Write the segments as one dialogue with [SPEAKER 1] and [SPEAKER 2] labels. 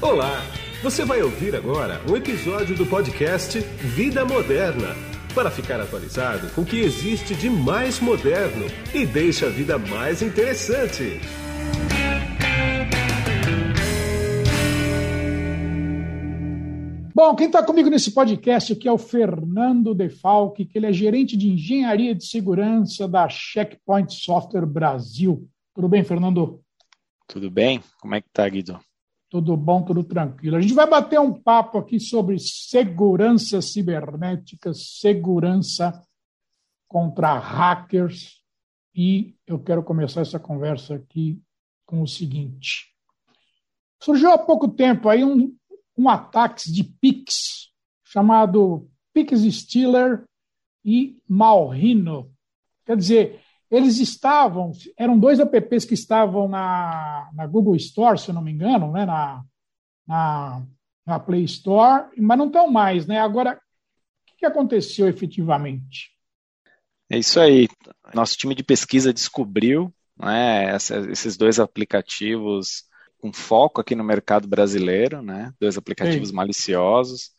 [SPEAKER 1] Olá! Você vai ouvir agora um episódio do podcast Vida Moderna para ficar atualizado com o que existe de mais moderno e deixa a vida mais interessante.
[SPEAKER 2] Bom, quem está comigo nesse podcast aqui é o Fernando Defalque, que ele é gerente de engenharia de segurança da Checkpoint Software Brasil. Tudo bem, Fernando?
[SPEAKER 3] Tudo bem? Como é que tá, Guido?
[SPEAKER 2] Tudo bom, tudo tranquilo. A gente vai bater um papo aqui sobre segurança cibernética, segurança contra hackers. E eu quero começar essa conversa aqui com o seguinte. Surgiu há pouco tempo aí um, um ataque de Pix, chamado Pix Stealer e Malrino. Quer dizer, eles estavam, eram dois apps que estavam na, na Google Store, se eu não me engano, né, na, na, na Play Store, mas não estão mais. Né? Agora, o que aconteceu efetivamente?
[SPEAKER 3] É isso aí. Nosso time de pesquisa descobriu né, esses dois aplicativos com foco aqui no mercado brasileiro, né, dois aplicativos Sim. maliciosos.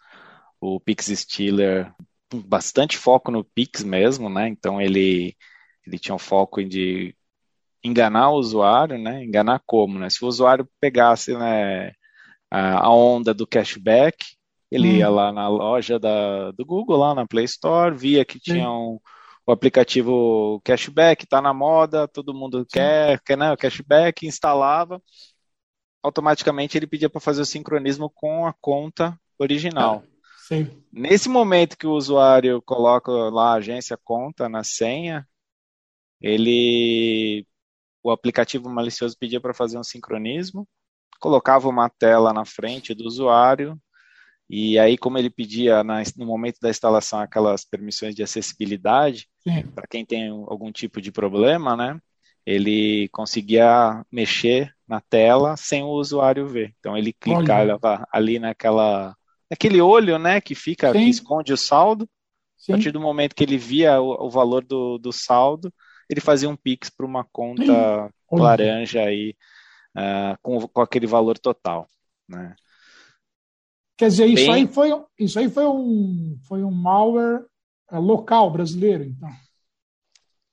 [SPEAKER 3] O Pix Stealer, com bastante foco no Pix mesmo, né? Então ele ele tinha um foco de enganar o usuário, né? Enganar como, né? Se o usuário pegasse né, a onda do cashback, ele hum. ia lá na loja da, do Google, lá na Play Store, via que tinha um, o aplicativo cashback, está na moda, todo mundo quer, quer né, o cashback, instalava, automaticamente ele pedia para fazer o sincronismo com a conta original.
[SPEAKER 2] Sim.
[SPEAKER 3] Nesse momento que o usuário coloca lá a agência conta na senha, ele o aplicativo malicioso pedia para fazer um sincronismo, colocava uma tela na frente do usuário e aí como ele pedia na, no momento da instalação aquelas permissões de acessibilidade para quem tem algum tipo de problema, né? Ele conseguia mexer na tela sem o usuário ver. Então ele clicava ali naquela aquele olho, né, que fica Sim. que esconde o saldo. Sim. A partir do momento que ele via o, o valor do, do saldo, ele fazia um Pix para uma conta laranja aí, uh, com, com aquele valor total. Né?
[SPEAKER 2] Quer dizer, isso, Bem... aí foi, isso aí foi um, foi um malware uh, local brasileiro, então.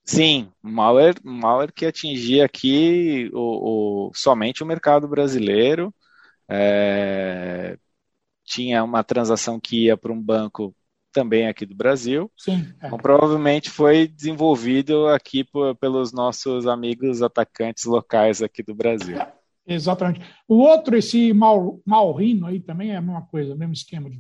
[SPEAKER 3] Sim, malware, malware que atingia aqui o, o somente o mercado brasileiro. É, tinha uma transação que ia para um banco também aqui do Brasil.
[SPEAKER 2] Sim.
[SPEAKER 3] É. Então, provavelmente foi desenvolvido aqui por, pelos nossos amigos atacantes locais aqui do Brasil. É,
[SPEAKER 2] exatamente. O outro, esse Mal, Malrino aí também é a mesma coisa, mesmo esquema de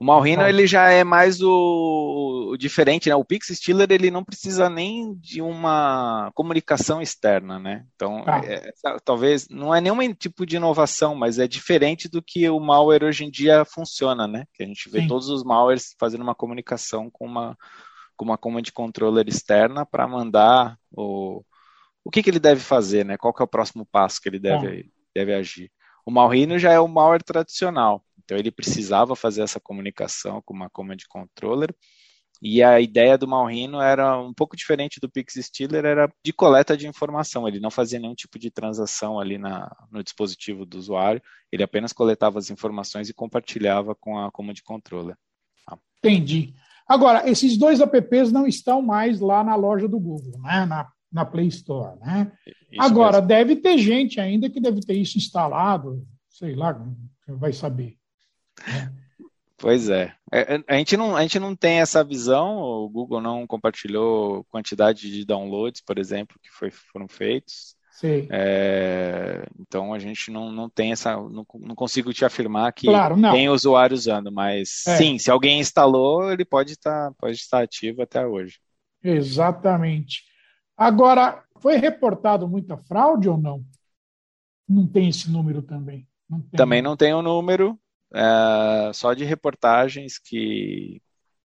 [SPEAKER 3] o Malrino ele já é mais o, o, diferente, né? O Pix Stealer ele não precisa nem de uma comunicação externa, né? Então, ah. é, talvez não é nenhum tipo de inovação, mas é diferente do que o malware hoje em dia funciona, né? Que a gente vê Sim. todos os malwares fazendo uma comunicação com uma com uma command controller externa para mandar o o que, que ele deve fazer, né? Qual que é o próximo passo que ele deve, ah. deve agir. O Malrino já é o malware tradicional. Então ele precisava fazer essa comunicação com uma command controller. E a ideia do Malrino era um pouco diferente do Pix Stealer, era de coleta de informação. Ele não fazia nenhum tipo de transação ali na, no dispositivo do usuário, ele apenas coletava as informações e compartilhava com a command controller.
[SPEAKER 2] Tá? Entendi. Agora, esses dois apps não estão mais lá na loja do Google, né? na, na Play Store. Né? Agora, mesmo. deve ter gente ainda que deve ter isso instalado, sei lá, vai saber.
[SPEAKER 3] Pois é. é. é. A gente, não, a gente não tem essa visão, o Google não compartilhou quantidade de downloads, por exemplo, que foi, foram feitos.
[SPEAKER 2] Sim.
[SPEAKER 3] É, então a gente não, não tem essa. Não, não consigo te afirmar que claro, tem usuário usando, mas é. sim, se alguém instalou, ele pode estar, pode estar ativo até hoje.
[SPEAKER 2] Exatamente. Agora, foi reportado muita fraude ou não? Não tem esse número também?
[SPEAKER 3] Não também não tem o um número é, só de reportagens que,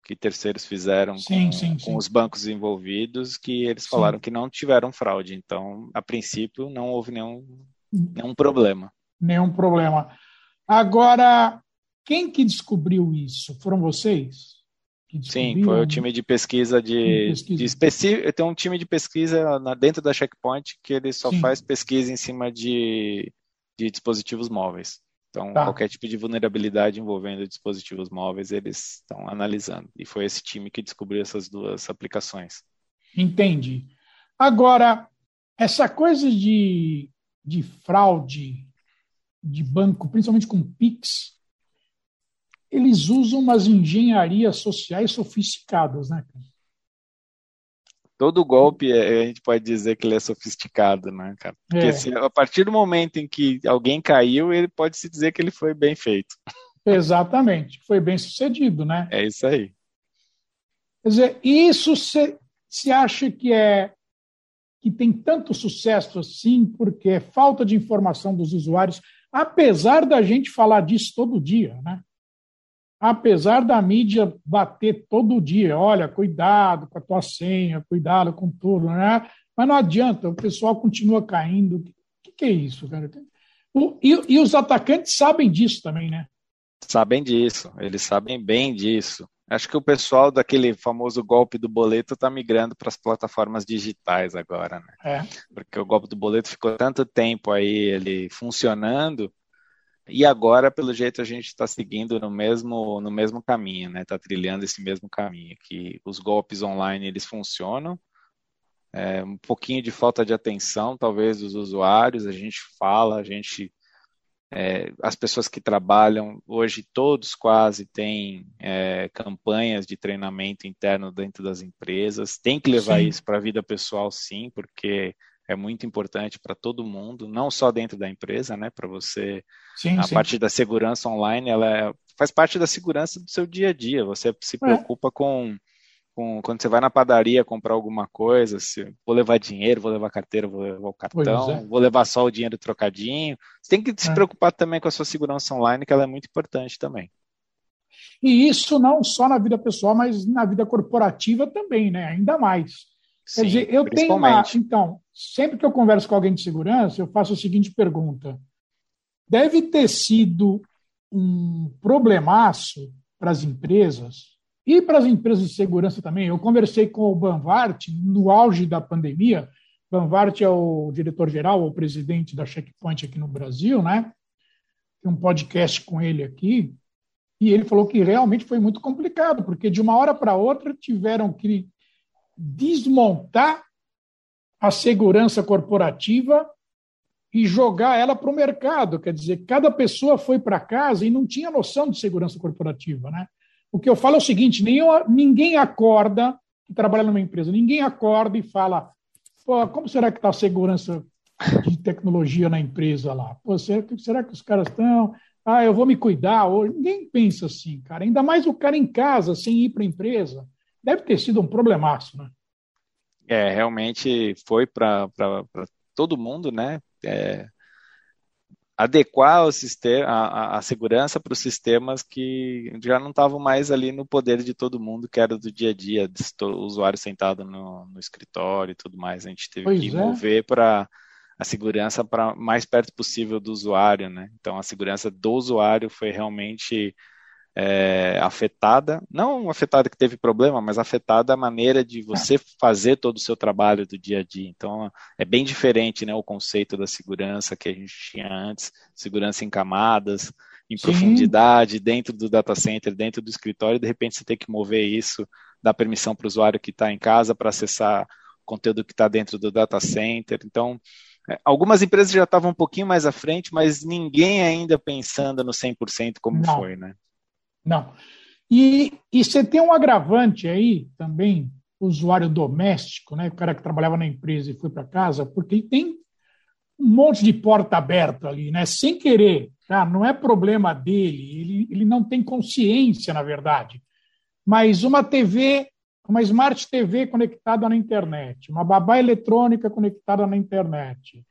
[SPEAKER 3] que terceiros fizeram
[SPEAKER 2] sim,
[SPEAKER 3] com,
[SPEAKER 2] sim,
[SPEAKER 3] com
[SPEAKER 2] sim.
[SPEAKER 3] os bancos envolvidos, que eles falaram que não tiveram fraude. Então, a princípio, não houve nenhum, nenhum problema.
[SPEAKER 2] Nenhum problema. Agora, quem que descobriu isso? Foram vocês?
[SPEAKER 3] Sim, foi o time de pesquisa de, pesquisa. de específico. Tem um time de pesquisa dentro da Checkpoint que ele só Sim. faz pesquisa em cima de, de dispositivos móveis. Então, tá. qualquer tipo de vulnerabilidade envolvendo dispositivos móveis, eles estão analisando. E foi esse time que descobriu essas duas aplicações.
[SPEAKER 2] Entendi. Agora, essa coisa de, de fraude de banco, principalmente com PIX, eles usam umas engenharias sociais sofisticadas, né?
[SPEAKER 3] Todo golpe, é, a gente pode dizer que ele é sofisticado, né, cara? Porque é. se, a partir do momento em que alguém caiu, ele pode se dizer que ele foi bem feito.
[SPEAKER 2] Exatamente, foi bem sucedido, né?
[SPEAKER 3] É isso aí.
[SPEAKER 2] Quer dizer, isso se, se acha que é que tem tanto sucesso assim, porque é falta de informação dos usuários, apesar da gente falar disso todo dia, né? Apesar da mídia bater todo dia, olha, cuidado com a tua senha, cuidado com tudo, né? Mas não adianta, o pessoal continua caindo. O que, que é isso, cara? O, e, e os atacantes sabem disso também, né?
[SPEAKER 3] Sabem disso, eles sabem bem disso. Acho que o pessoal daquele famoso golpe do boleto está migrando para as plataformas digitais agora, né?
[SPEAKER 2] É.
[SPEAKER 3] Porque o golpe do boleto ficou tanto tempo aí ele funcionando e agora, pelo jeito, a gente está seguindo no mesmo no mesmo caminho, né? Está trilhando esse mesmo caminho que os golpes online eles funcionam. É, um pouquinho de falta de atenção, talvez, dos usuários. A gente fala, a gente é, as pessoas que trabalham, hoje todos quase têm é, campanhas de treinamento interno dentro das empresas, tem que levar sim. isso para a vida pessoal, sim, porque é muito importante para todo mundo, não só dentro da empresa, né? Para você, sim, a sim. parte da segurança online, ela é, faz parte da segurança do seu dia a dia. Você se é. preocupa é. com com, quando você vai na padaria comprar alguma coisa, se vou levar dinheiro, vou levar carteira, vou levar o cartão, é. vou levar só o dinheiro trocadinho. Você tem que se é. preocupar também com a sua segurança online, que ela é muito importante também.
[SPEAKER 2] E isso não só na vida pessoal, mas na vida corporativa também, né? Ainda mais. Sim, Quer dizer, eu tenho uma. Então, sempre que eu converso com alguém de segurança, eu faço a seguinte pergunta: deve ter sido um problemaço para as empresas e para as empresas de segurança também. Eu conversei com o Banvart no auge da pandemia. Banvart é o diretor-geral, o presidente da Checkpoint aqui no Brasil, né? Tem um podcast com ele aqui. E ele falou que realmente foi muito complicado, porque de uma hora para outra tiveram que desmontar a segurança corporativa e jogar ela para o mercado. Quer dizer, cada pessoa foi para casa e não tinha noção de segurança corporativa, né? O que eu falo é o seguinte: ninguém acorda, que trabalha numa empresa, ninguém acorda e fala, como será que está a segurança de tecnologia na empresa lá? Pô, será, será que os caras estão? Ah, eu vou me cuidar. Ninguém pensa assim, cara. Ainda mais o cara em casa, sem ir para a empresa. Deve ter sido um problemaço, né?
[SPEAKER 3] É, realmente foi para todo mundo, né? É, adequar o sistema, a, a segurança para os sistemas que já não estavam mais ali no poder de todo mundo, que era do dia a dia, o usuário sentado no, no escritório e tudo mais. A gente teve pois que é. mover para a segurança para mais perto possível do usuário, né? Então a segurança do usuário foi realmente é, afetada, não afetada que teve problema, mas afetada a maneira de você fazer todo o seu trabalho do dia a dia. Então, é bem diferente né, o conceito da segurança que a gente tinha antes, segurança em camadas, em Sim. profundidade, dentro do data center, dentro do escritório, de repente você tem que mover isso, dar permissão para o usuário que está em casa para acessar o conteúdo que está dentro do data center. Então, é, Algumas empresas já estavam um pouquinho mais à frente, mas ninguém ainda pensando no 100% como Não. foi, né?
[SPEAKER 2] Não. E, e você tem um agravante aí também, usuário doméstico, né? o cara que trabalhava na empresa e foi para casa, porque tem um monte de porta aberta ali, né? sem querer. Tá? Não é problema dele, ele, ele não tem consciência, na verdade. Mas uma TV, uma Smart TV conectada na internet, uma babá eletrônica conectada na internet,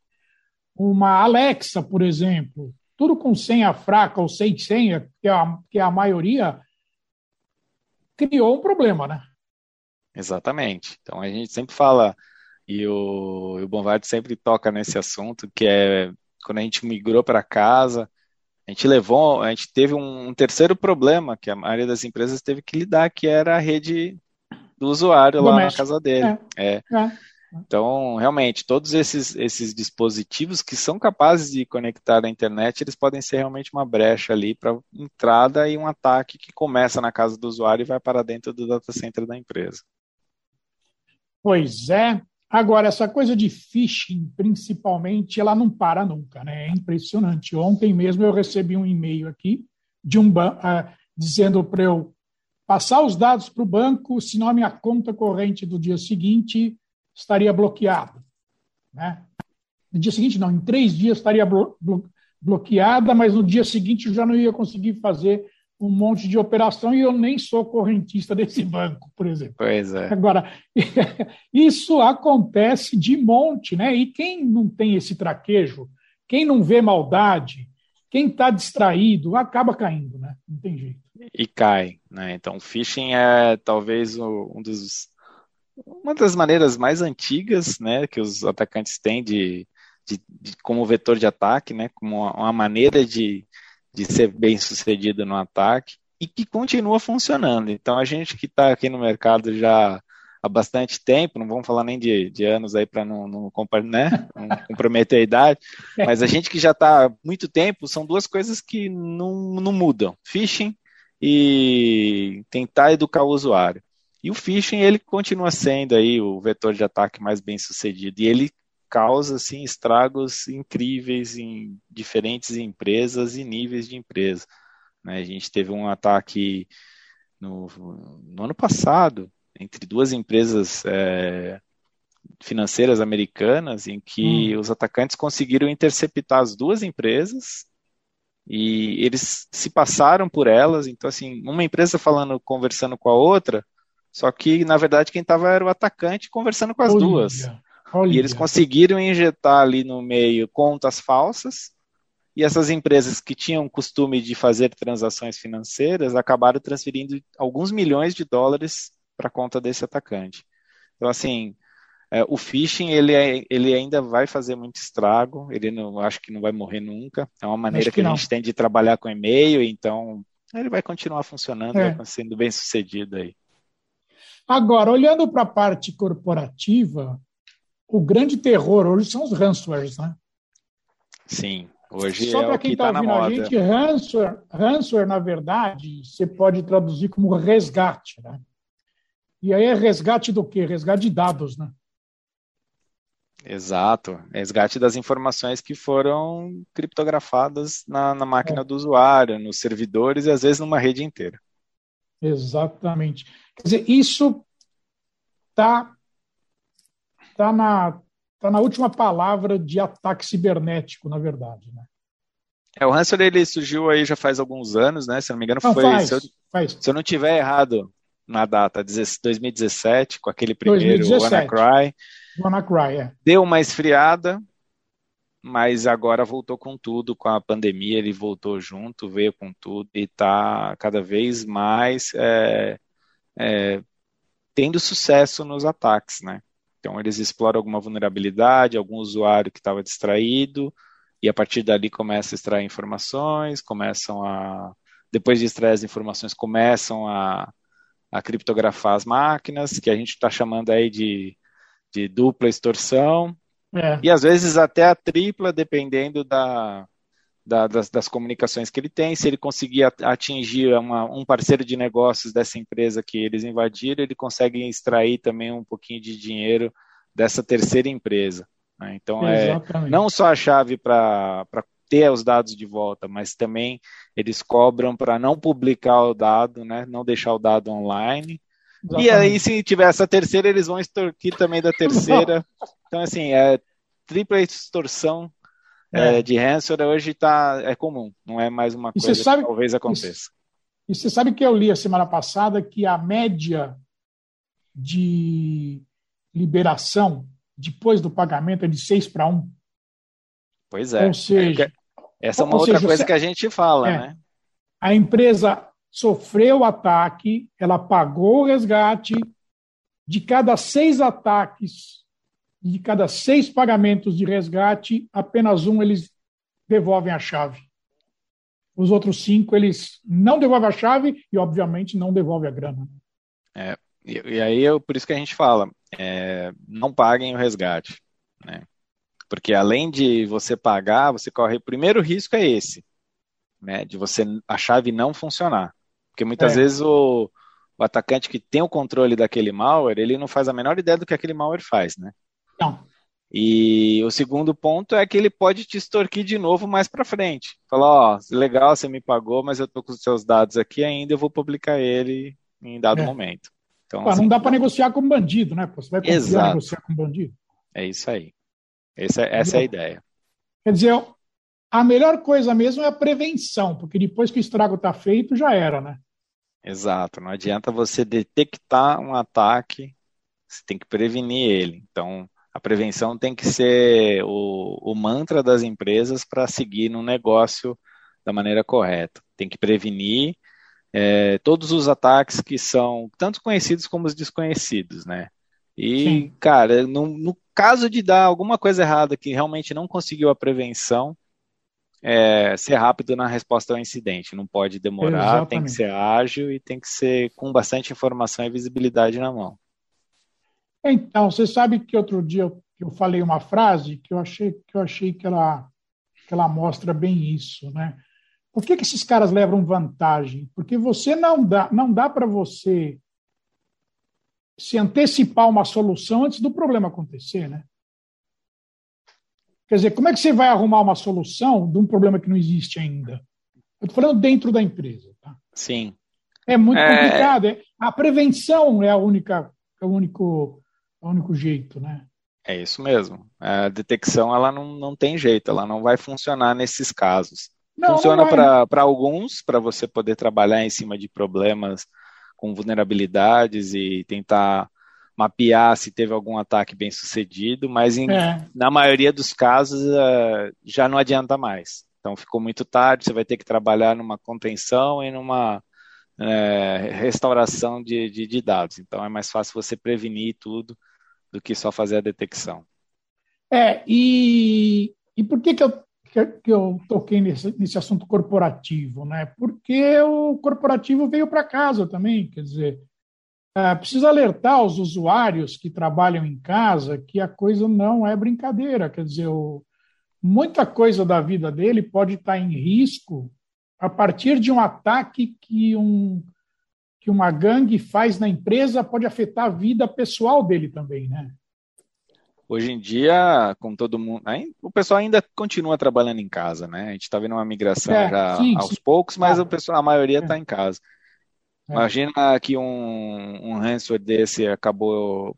[SPEAKER 2] uma Alexa, por exemplo, tudo com senha fraca ou sem senha, que é a, que é a maioria, criou um problema, né?
[SPEAKER 3] Exatamente. Então a gente sempre fala, e o, o sempre toca nesse assunto, que é quando a gente migrou para casa, a gente levou, a gente teve um, terceiro problema que a maioria das empresas teve que lidar, que era a rede do usuário lá na casa dele. É. é. é. Então, realmente, todos esses, esses dispositivos que são capazes de conectar à internet, eles podem ser realmente uma brecha ali para entrada e um ataque que começa na casa do usuário e vai para dentro do data center da empresa.
[SPEAKER 2] Pois é. Agora, essa coisa de phishing, principalmente, ela não para nunca, né? É impressionante. Ontem mesmo eu recebi um e-mail aqui de um uh, dizendo para eu passar os dados para o banco, senão a minha conta corrente do dia seguinte estaria bloqueada. Né? No dia seguinte, não, em três dias estaria blo blo bloqueada, mas no dia seguinte eu já não ia conseguir fazer um monte de operação e eu nem sou correntista desse banco, por exemplo.
[SPEAKER 3] Pois é.
[SPEAKER 2] Agora, isso acontece de monte, né? E quem não tem esse traquejo, quem não vê maldade, quem está distraído, acaba caindo, né? Não tem jeito.
[SPEAKER 3] E cai, né? Então, phishing é talvez um dos uma das maneiras mais antigas, né, que os atacantes têm de, de, de como vetor de ataque, né, como uma, uma maneira de, de ser bem sucedido no ataque e que continua funcionando. Então a gente que está aqui no mercado já há bastante tempo, não vamos falar nem de, de anos aí para não, não, né, não comprometer a idade, mas a gente que já está há muito tempo, são duas coisas que não, não mudam: phishing e tentar educar o usuário. E o phishing ele continua sendo aí o vetor de ataque mais bem sucedido e ele causa assim estragos incríveis em diferentes empresas e níveis de empresa. Né? A gente teve um ataque no, no ano passado entre duas empresas é, financeiras americanas em que hum. os atacantes conseguiram interceptar as duas empresas e eles se passaram por elas. Então assim, uma empresa falando, conversando com a outra só que, na verdade, quem estava era o atacante conversando com as olha, duas. Olha. E eles conseguiram injetar ali no meio contas falsas. E essas empresas que tinham costume de fazer transações financeiras acabaram transferindo alguns milhões de dólares para a conta desse atacante. Então, assim, é, o phishing ele, é, ele ainda vai fazer muito estrago. Ele não acho que não vai morrer nunca. É uma maneira que, que a gente tem de trabalhar com e-mail. Então, ele vai continuar funcionando, é. vai sendo bem sucedido aí.
[SPEAKER 2] Agora, olhando para a parte corporativa, o grande terror hoje são os ransomwares, né?
[SPEAKER 3] Sim, hoje Só é para quem está tá ouvindo a gente,
[SPEAKER 2] ransomware, ransomware, na verdade, você pode traduzir como resgate, né? E aí é resgate do quê? Resgate de dados, né?
[SPEAKER 3] Exato, resgate das informações que foram criptografadas na, na máquina é. do usuário, nos servidores e às vezes numa rede inteira.
[SPEAKER 2] Exatamente. Quer dizer, isso está tá na, tá na última palavra de ataque cibernético, na verdade. Né?
[SPEAKER 3] É, o ransomware ele surgiu aí já faz alguns anos, né? Se não me engano, não, foi. Faz, se, eu, faz. se eu não tiver errado na data, 2017, com aquele primeiro 2017. WannaCry.
[SPEAKER 2] WannaCry, é.
[SPEAKER 3] Deu uma esfriada, mas agora voltou com tudo, com a pandemia ele voltou junto, veio com tudo e está cada vez mais é, é, tendo sucesso nos ataques, né? Então eles exploram alguma vulnerabilidade, algum usuário que estava distraído e a partir dali começa a extrair informações, começam a depois de extrair as informações começam a, a criptografar as máquinas, que a gente está chamando aí de, de dupla extorsão, é. E às vezes até a tripla, dependendo da, da, das, das, comunicações que ele tem. Se ele conseguir atingir uma, um parceiro de negócios dessa empresa que eles invadiram, ele consegue extrair também um pouquinho de dinheiro dessa terceira empresa. Né? Então, é não só a chave para ter os dados de volta, mas também eles cobram para não publicar o dado, né? não deixar o dado online Exatamente. E aí, se tiver essa terceira, eles vão extorquir também da terceira. então, assim, é tripla extorsão é. É, de ransomware hoje tá, é comum, não é mais uma coisa sabe, que talvez aconteça.
[SPEAKER 2] E, e você sabe que eu li a semana passada que a média de liberação depois do pagamento é de 6 para 1?
[SPEAKER 3] Pois é. Ou seja, é essa é uma outra seja, coisa que a gente fala, é, né?
[SPEAKER 2] A empresa sofreu o ataque, ela pagou o resgate. De cada seis ataques, de cada seis pagamentos de resgate, apenas um eles devolvem a chave. Os outros cinco eles não devolvem a chave e, obviamente, não devolvem a grana.
[SPEAKER 3] É, e, e aí, eu, por isso que a gente fala, é, não paguem o resgate, né? Porque além de você pagar, você corre. O primeiro risco é esse, né? De você a chave não funcionar. Porque muitas é. vezes o, o atacante que tem o controle daquele malware, ele não faz a menor ideia do que aquele malware faz, né?
[SPEAKER 2] Não.
[SPEAKER 3] E o segundo ponto é que ele pode te extorquir de novo mais para frente. Falar, ó, oh, legal, você me pagou, mas eu tô com os seus dados aqui ainda, eu vou publicar ele em dado é. momento.
[SPEAKER 2] Então, assim, não dá para negociar com bandido, né? Você vai conseguir negociar com bandido.
[SPEAKER 3] É isso aí. Essa, essa é a ideia.
[SPEAKER 2] Quer dizer, a melhor coisa mesmo é a prevenção, porque depois que o estrago está feito, já era, né?
[SPEAKER 3] Exato. Não adianta você detectar um ataque, você tem que prevenir ele. Então, a prevenção tem que ser o, o mantra das empresas para seguir no negócio da maneira correta. Tem que prevenir é, todos os ataques que são tanto conhecidos como os desconhecidos, né? E, Sim. cara, no, no, caso de dar alguma coisa errada que realmente não conseguiu a prevenção, é, ser rápido na resposta ao incidente. Não pode demorar, Exatamente. tem que ser ágil e tem que ser com bastante informação e visibilidade na mão.
[SPEAKER 2] Então, você sabe que outro dia eu, eu falei uma frase que eu achei que eu achei que ela que ela mostra bem isso, né? Por que, que esses caras levam vantagem? Porque você não dá não dá para você se antecipar uma solução antes do problema acontecer, né? Quer dizer, como é que você vai arrumar uma solução de um problema que não existe ainda? Eu estou falando dentro da empresa. Tá?
[SPEAKER 3] Sim.
[SPEAKER 2] É muito é... complicado. É, a prevenção é a única, é o único, é o único jeito, né?
[SPEAKER 3] É isso mesmo. A detecção ela não, não tem jeito, ela não vai funcionar nesses casos. Não, Funciona para alguns, para você poder trabalhar em cima de problemas com vulnerabilidades e tentar mapear se teve algum ataque bem sucedido, mas em, é. na maioria dos casos uh, já não adianta mais. Então ficou muito tarde, você vai ter que trabalhar numa contenção e numa é, restauração de, de, de, dados. Então é mais fácil você prevenir tudo do que só fazer a detecção.
[SPEAKER 2] É, e, e por que, que eu que eu toquei nesse, nesse assunto corporativo, né? Porque o corporativo veio para casa também, quer dizer, é, precisa alertar os usuários que trabalham em casa que a coisa não é brincadeira, quer dizer, o, muita coisa da vida dele pode estar em risco a partir de um ataque que um que uma gangue faz na empresa pode afetar a vida pessoal dele também, né?
[SPEAKER 3] Hoje em dia, com todo mundo, o pessoal ainda continua trabalhando em casa, né? A gente está vendo uma migração é, já sim, aos sim. poucos, mas ah, o pessoal, a maioria está é. em casa. É. Imagina que um, um ransomware desse acabou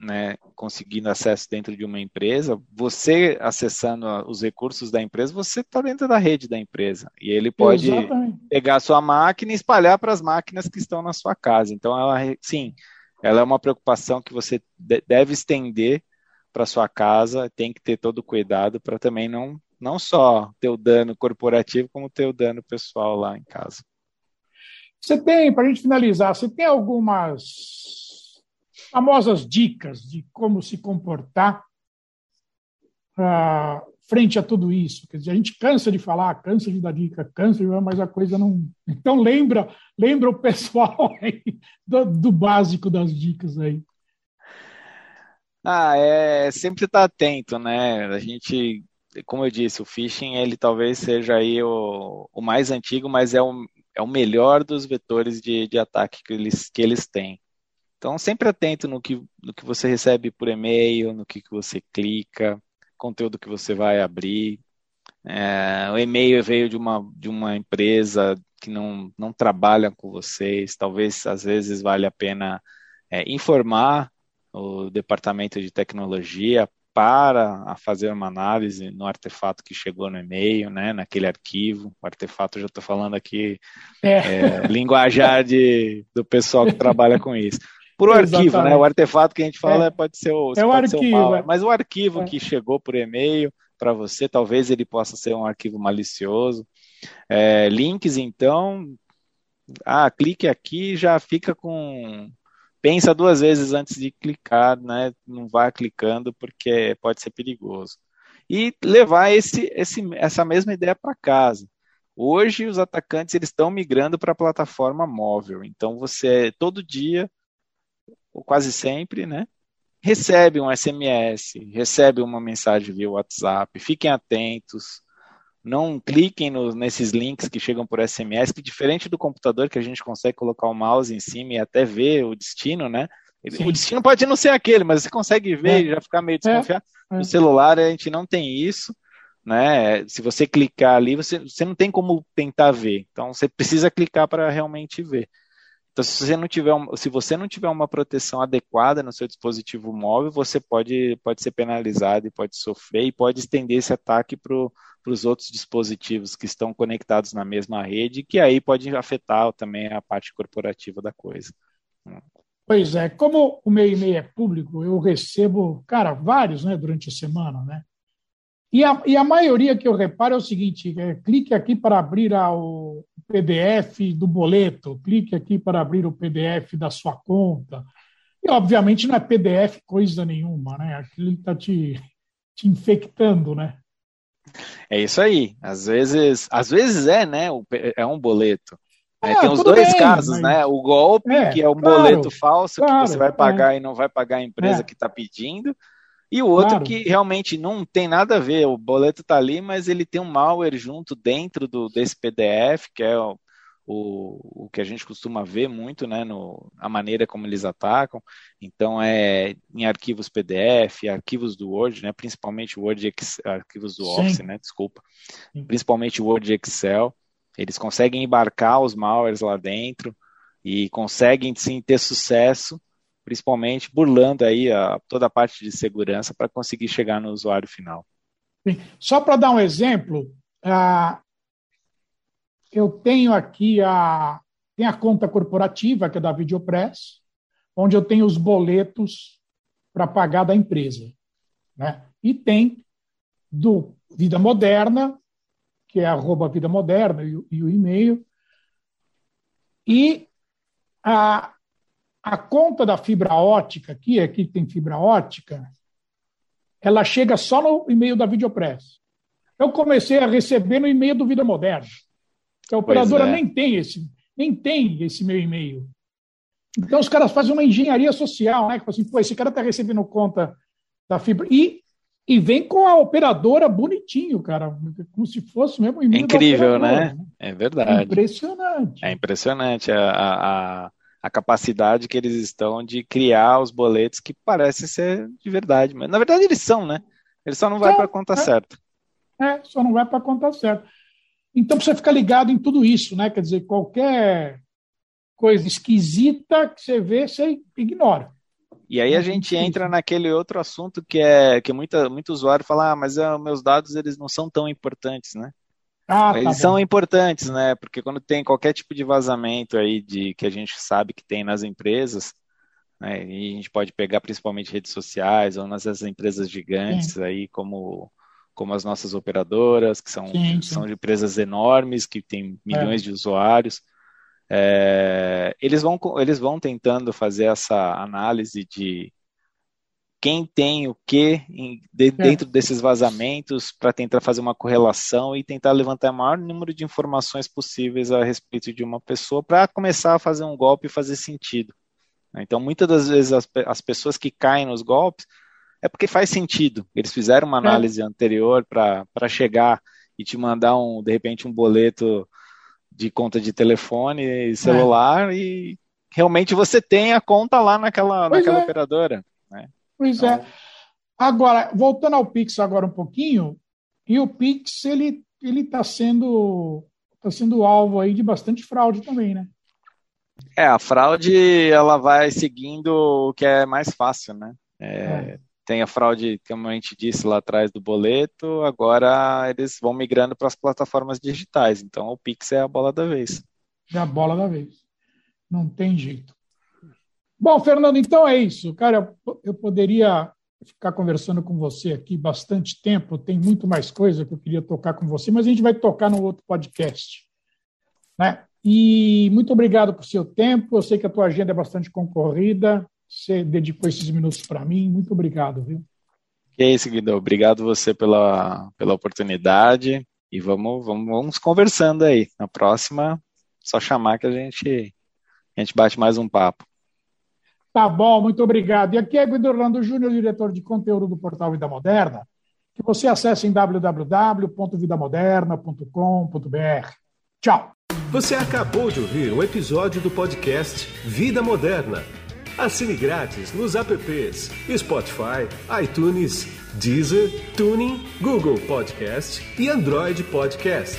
[SPEAKER 3] né, conseguindo acesso dentro de uma empresa, você acessando os recursos da empresa, você está dentro da rede da empresa. E ele pode Exatamente. pegar a sua máquina e espalhar para as máquinas que estão na sua casa. Então, ela, sim, ela é uma preocupação que você deve estender para sua casa, tem que ter todo o cuidado para também não, não só ter o dano corporativo, como ter o dano pessoal lá em casa.
[SPEAKER 2] Você tem, para a gente finalizar, você tem algumas famosas dicas de como se comportar frente a tudo isso? Quer dizer, a gente cansa de falar, cansa de dar dica, cansa de mas a coisa não. Então lembra, lembra o pessoal do, do básico das dicas aí.
[SPEAKER 3] Ah, é sempre estar atento, né? A gente, como eu disse, o phishing ele talvez seja aí o, o mais antigo, mas é o, é o melhor dos vetores de, de ataque que eles, que eles têm. Então, sempre atento no que, no que você recebe por e-mail, no que, que você clica, conteúdo que você vai abrir. É, o e-mail veio de uma, de uma empresa que não, não trabalha com vocês, talvez às vezes vale a pena é, informar o departamento de tecnologia para fazer uma análise no artefato que chegou no e-mail, né, naquele arquivo. O artefato, já estou falando aqui, é. É, linguajar de, do pessoal que trabalha com isso. Por o arquivo, né? O artefato que a gente fala é. pode ser o,
[SPEAKER 2] é o arquivo,
[SPEAKER 3] o mal, mas o arquivo é. que chegou por e-mail para você, talvez ele possa ser um arquivo malicioso. É, links, então, ah, clique aqui já fica com pensa duas vezes antes de clicar, né? Não vá clicando porque pode ser perigoso. E levar esse, esse, essa mesma ideia para casa. Hoje os atacantes eles estão migrando para a plataforma móvel. Então você todo dia, ou quase sempre, né? recebe um SMS, recebe uma mensagem via WhatsApp, fiquem atentos, não cliquem no, nesses links que chegam por SMS, que diferente do computador que a gente consegue colocar o mouse em cima e até ver o destino, né? Sim. O destino pode não ser aquele, mas você consegue ver é. e já ficar meio desconfiado. É. No celular a gente não tem isso, né? Se você clicar ali, você, você não tem como tentar ver. Então você precisa clicar para realmente ver. Então, se você não tiver, se você não tiver uma proteção adequada no seu dispositivo móvel, você pode, pode ser penalizado e pode sofrer e pode estender esse ataque para os outros dispositivos que estão conectados na mesma rede, que aí pode afetar também a parte corporativa da coisa.
[SPEAKER 2] Pois é, como o meu e-mail é público, eu recebo, cara, vários, né, durante a semana, né? E a, e a maioria que eu reparo é o seguinte: é, clique aqui para abrir a, o PDF do boleto, clique aqui para abrir o PDF da sua conta. E, obviamente, não é PDF coisa nenhuma, né? Aquilo está te, te infectando, né?
[SPEAKER 3] É isso aí. Às vezes, às vezes é, né? É um boleto. É, tem os dois bem, casos, né? O golpe, é, que é um claro, boleto falso claro, que você vai pagar é. e não vai pagar a empresa é. que está pedindo. E o outro claro. que realmente não tem nada a ver, o boleto está ali, mas ele tem um malware junto dentro do, desse PDF, que é o, o, o que a gente costuma ver muito, né, no, a maneira como eles atacam. Então, é em arquivos PDF, arquivos do Word, né, principalmente Word arquivos do Sim. Office, né, desculpa, Sim. principalmente Word e Excel. Eles conseguem embarcar os malwares lá dentro e conseguem, sim, ter sucesso principalmente burlando aí a, toda a parte de segurança para conseguir chegar no usuário final.
[SPEAKER 2] Só para dar um exemplo, uh, eu tenho aqui a, tem a conta corporativa, que é da Videopress, onde eu tenho os boletos para pagar da empresa. Né? E tem do Vida Moderna, que é arroba Vida Moderna e, e o e-mail. E a, a conta da fibra ótica, aqui, aqui tem fibra ótica, ela chega só no e-mail da Videopress. Eu comecei a receber no e-mail do Vida Moderna. A operadora é. nem tem esse, nem tem esse meu e-mail. Então os caras fazem uma engenharia social, né? Que assim, pô, esse cara está recebendo conta da fibra. E, e vem com a operadora bonitinho, cara. Como se fosse mesmo
[SPEAKER 3] e-mail. É incrível, né? É verdade. É
[SPEAKER 2] impressionante.
[SPEAKER 3] É impressionante. A, a, a capacidade que eles estão de criar os boletos que parecem ser de verdade, mas na verdade eles são, né? Eles só não vai para a conta
[SPEAKER 2] é,
[SPEAKER 3] certa.
[SPEAKER 2] É, só não vai para a conta certa. Então precisa ficar ligado em tudo isso, né? Quer dizer, qualquer coisa esquisita que você vê, você ignora.
[SPEAKER 3] E aí a gente entra naquele outro assunto que é que muita, muito usuário fala, ah, mas uh, meus dados eles não são tão importantes, né? Ah, tá Eles bom. são importantes, né? Porque quando tem qualquer tipo de vazamento aí de que a gente sabe que tem nas empresas, né? E a gente pode pegar principalmente redes sociais ou nas empresas gigantes sim. aí como como as nossas operadoras, que são, sim, sim. são empresas enormes, que têm milhões é. de usuários. É, eles, vão, eles vão tentando fazer essa análise de quem tem o que é. dentro é. desses vazamentos para tentar fazer uma correlação e tentar levantar o maior número de informações possíveis a respeito de uma pessoa para começar a fazer um golpe e fazer sentido. Então, muitas das vezes as, as pessoas que caem nos golpes é porque faz sentido. Eles fizeram uma é. análise é. anterior para chegar e te mandar um, de repente, um boleto de conta de telefone e celular é. e realmente você tem a conta lá naquela, naquela operadora. Né?
[SPEAKER 2] Pois é. Agora, voltando ao Pix agora um pouquinho, e o Pix ele ele está sendo tá sendo alvo aí de bastante fraude também, né?
[SPEAKER 3] É, a fraude ela vai seguindo o que é mais fácil, né? É, é. Tem a fraude, como a gente disse lá atrás do boleto, agora eles vão migrando para as plataformas digitais. Então o Pix é a bola da vez.
[SPEAKER 2] É a bola da vez. Não tem jeito. Bom, Fernando, então é isso. Cara, eu poderia ficar conversando com você aqui bastante tempo, tem muito mais coisa que eu queria tocar com você, mas a gente vai tocar no outro podcast. Né? E muito obrigado por seu tempo. Eu sei que a tua agenda é bastante concorrida. Você dedicou esses minutos para mim. Muito obrigado, viu?
[SPEAKER 3] Que é isso, Guido. Obrigado você pela, pela oportunidade. E vamos, vamos, vamos conversando aí. Na próxima, só chamar que a gente, a gente bate mais um papo.
[SPEAKER 2] Tá bom, muito obrigado. E aqui é Guido Orlando Júnior, diretor de conteúdo do portal Vida Moderna, que você acessa em www.vidamoderna.com.br. Tchau.
[SPEAKER 1] Você acabou de ouvir um episódio do podcast Vida Moderna. Assine grátis nos apps Spotify, iTunes, Deezer, Tuning, Google Podcast e Android Podcast.